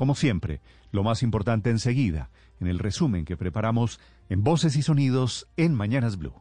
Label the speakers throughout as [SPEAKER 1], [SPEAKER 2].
[SPEAKER 1] Como siempre, lo más importante enseguida, en el resumen que preparamos en Voces y Sonidos en Mañanas Blue.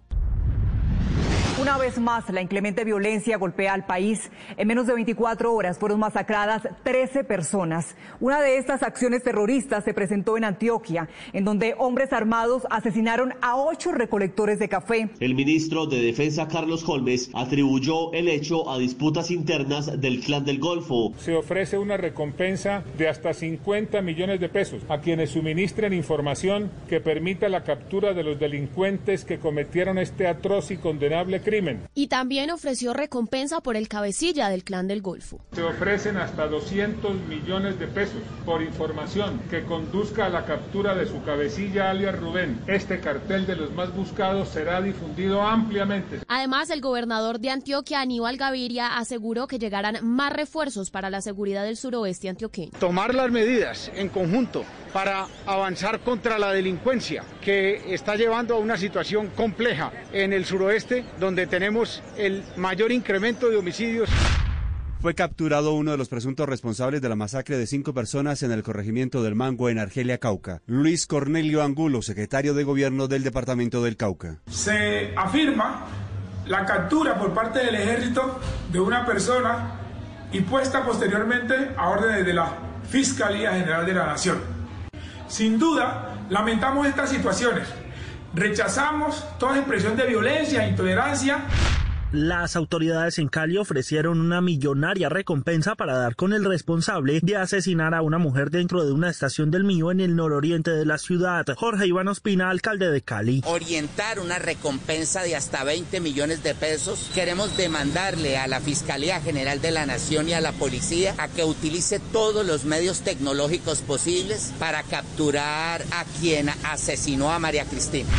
[SPEAKER 2] Una vez más, la inclemente violencia golpea al país. En menos de 24 horas fueron masacradas 13 personas. Una de estas acciones terroristas se presentó en Antioquia, en donde hombres armados asesinaron a ocho recolectores de café.
[SPEAKER 3] El ministro de Defensa, Carlos Holmes, atribuyó el hecho a disputas internas del Clan del Golfo.
[SPEAKER 4] Se ofrece una recompensa de hasta 50 millones de pesos a quienes suministren información que permita la captura de los delincuentes que cometieron este atroz y condenable crimen.
[SPEAKER 5] Y también ofreció recompensa por el cabecilla del clan del Golfo.
[SPEAKER 4] Se ofrecen hasta 200 millones de pesos por información que conduzca a la captura de su cabecilla alias Rubén. Este cartel de los más buscados será difundido ampliamente.
[SPEAKER 5] Además, el gobernador de Antioquia, Aníbal Gaviria, aseguró que llegarán más refuerzos para la seguridad del suroeste antioqueño.
[SPEAKER 6] Tomar las medidas en conjunto para avanzar contra la delincuencia que está llevando a una situación compleja en el suroeste donde tenemos el mayor incremento de homicidios.
[SPEAKER 7] Fue capturado uno de los presuntos responsables de la masacre de cinco personas en el corregimiento del Mango en Argelia, Cauca. Luis Cornelio Angulo, secretario de gobierno del departamento del Cauca.
[SPEAKER 8] Se afirma la captura por parte del ejército de una persona y puesta posteriormente a órdenes de la Fiscalía General de la Nación. Sin duda, lamentamos estas situaciones. Rechazamos toda expresión de violencia intolerancia.
[SPEAKER 9] Las autoridades en Cali ofrecieron una millonaria recompensa para dar con el responsable de asesinar a una mujer dentro de una estación del Mío en el nororiente de la ciudad. Jorge Iván Ospina, alcalde de Cali.
[SPEAKER 10] Orientar una recompensa de hasta 20 millones de pesos. Queremos demandarle a la Fiscalía General de la Nación y a la policía a que utilice todos los medios tecnológicos posibles para capturar a quien asesinó a María Cristina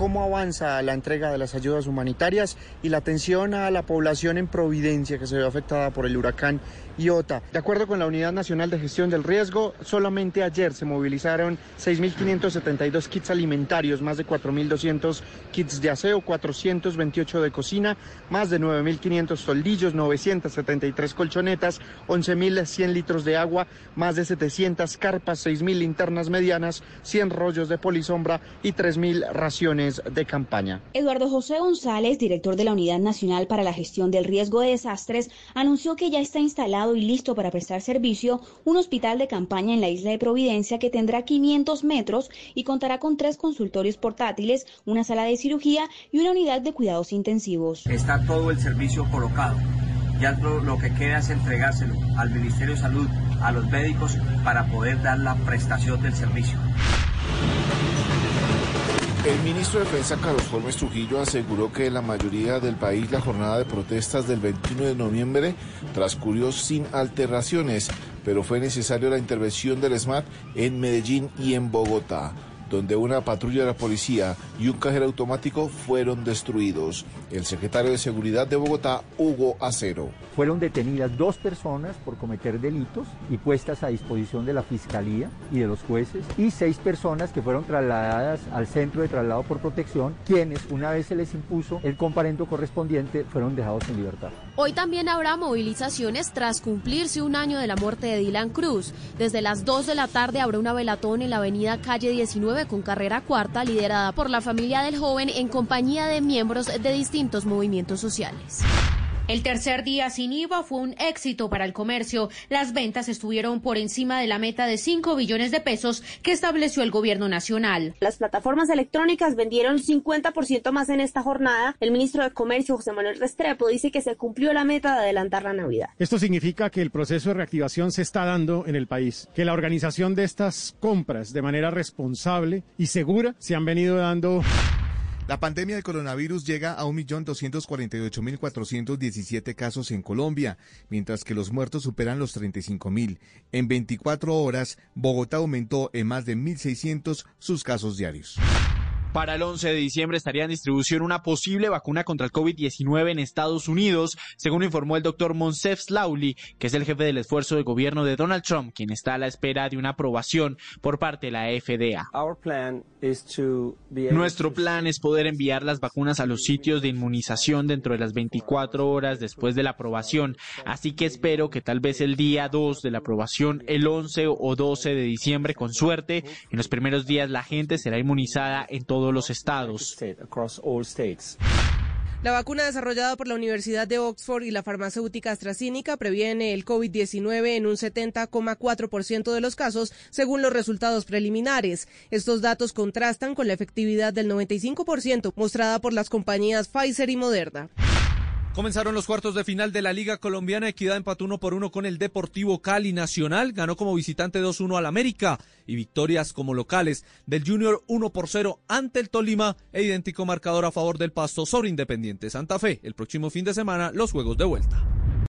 [SPEAKER 11] cómo avanza la entrega de las ayudas humanitarias y la atención a la población en Providencia que se ve afectada por el huracán Iota. De acuerdo con la Unidad Nacional de Gestión del Riesgo, solamente ayer se movilizaron 6.572 kits alimentarios, más de 4.200 kits de aseo, 428 de cocina, más de 9.500 toldillos, 973 colchonetas, 11.100 litros de agua, más de 700 carpas, 6.000 linternas medianas, 100 rollos de polisombra y 3.000 raciones de campaña.
[SPEAKER 12] Eduardo José González, director de la Unidad Nacional para la Gestión del Riesgo de Desastres, anunció que ya está instalado y listo para prestar servicio un hospital de campaña en la isla de Providencia que tendrá 500 metros y contará con tres consultorios portátiles, una sala de cirugía y una unidad de cuidados intensivos.
[SPEAKER 13] Está todo el servicio colocado. Ya lo, lo que queda es entregárselo al Ministerio de Salud, a los médicos, para poder dar la prestación del servicio.
[SPEAKER 14] El ministro de Defensa Carlos Holmes Trujillo aseguró que en la mayoría del país la jornada de protestas del 21 de noviembre transcurrió sin alteraciones, pero fue necesaria la intervención del SMAT en Medellín y en Bogotá donde una patrulla de la policía y un cajero automático fueron destruidos. El secretario de Seguridad de Bogotá, Hugo Acero.
[SPEAKER 15] Fueron detenidas dos personas por cometer delitos y puestas a disposición de la Fiscalía y de los jueces, y seis personas que fueron trasladadas al centro de traslado por protección, quienes, una vez se les impuso el comparendo correspondiente, fueron dejados en libertad.
[SPEAKER 5] Hoy también habrá movilizaciones tras cumplirse un año de la muerte de Dylan Cruz. Desde las 2 de la tarde habrá una velatón en la avenida Calle 19 con carrera cuarta liderada por la familia del joven en compañía de miembros de distintos movimientos sociales.
[SPEAKER 16] El tercer día sin IVA fue un éxito para el comercio. Las ventas estuvieron por encima de la meta de 5 billones de pesos que estableció el gobierno nacional.
[SPEAKER 17] Las plataformas electrónicas vendieron 50% más en esta jornada. El ministro de Comercio, José Manuel Restrepo, dice que se cumplió la meta de adelantar la Navidad.
[SPEAKER 18] Esto significa que el proceso de reactivación se está dando en el país, que la organización de estas compras de manera responsable y segura se han venido dando
[SPEAKER 19] La pandemia del coronavirus llega a 1.248.417 casos en Colombia, mientras que los muertos superan los 35.000. En 24 horas, Bogotá aumentó en más de 1.600 sus casos diarios.
[SPEAKER 20] Para el 11 de diciembre estaría en distribución una posible vacuna contra el COVID-19 en Estados Unidos, según informó el doctor Monsef Slauli, que es el jefe del esfuerzo de gobierno de Donald Trump, quien está a la espera de una aprobación por parte de la FDA. Nuestro plan es poder enviar las vacunas a los sitios de inmunización dentro de las 24 horas después de la aprobación, así que espero que tal vez el día 2 de la aprobación, el 11 o 12 de diciembre, con suerte, en los primeros días la gente será inmunizada en todo todos los estados.
[SPEAKER 21] La vacuna desarrollada por la Universidad de Oxford y la farmacéutica AstraZeneca previene el COVID-19 en un 70,4% de los casos, según los resultados preliminares. Estos datos contrastan con la efectividad del 95% mostrada por las compañías Pfizer y Moderna.
[SPEAKER 22] Comenzaron los cuartos de final de la Liga Colombiana. Equidad empató uno por uno con el Deportivo Cali Nacional. Ganó como visitante 2-1 al América. Y victorias como locales del Junior 1 por 0 ante el Tolima. E idéntico marcador a favor del Pasto sobre Independiente Santa Fe. El próximo fin de semana, los juegos de vuelta.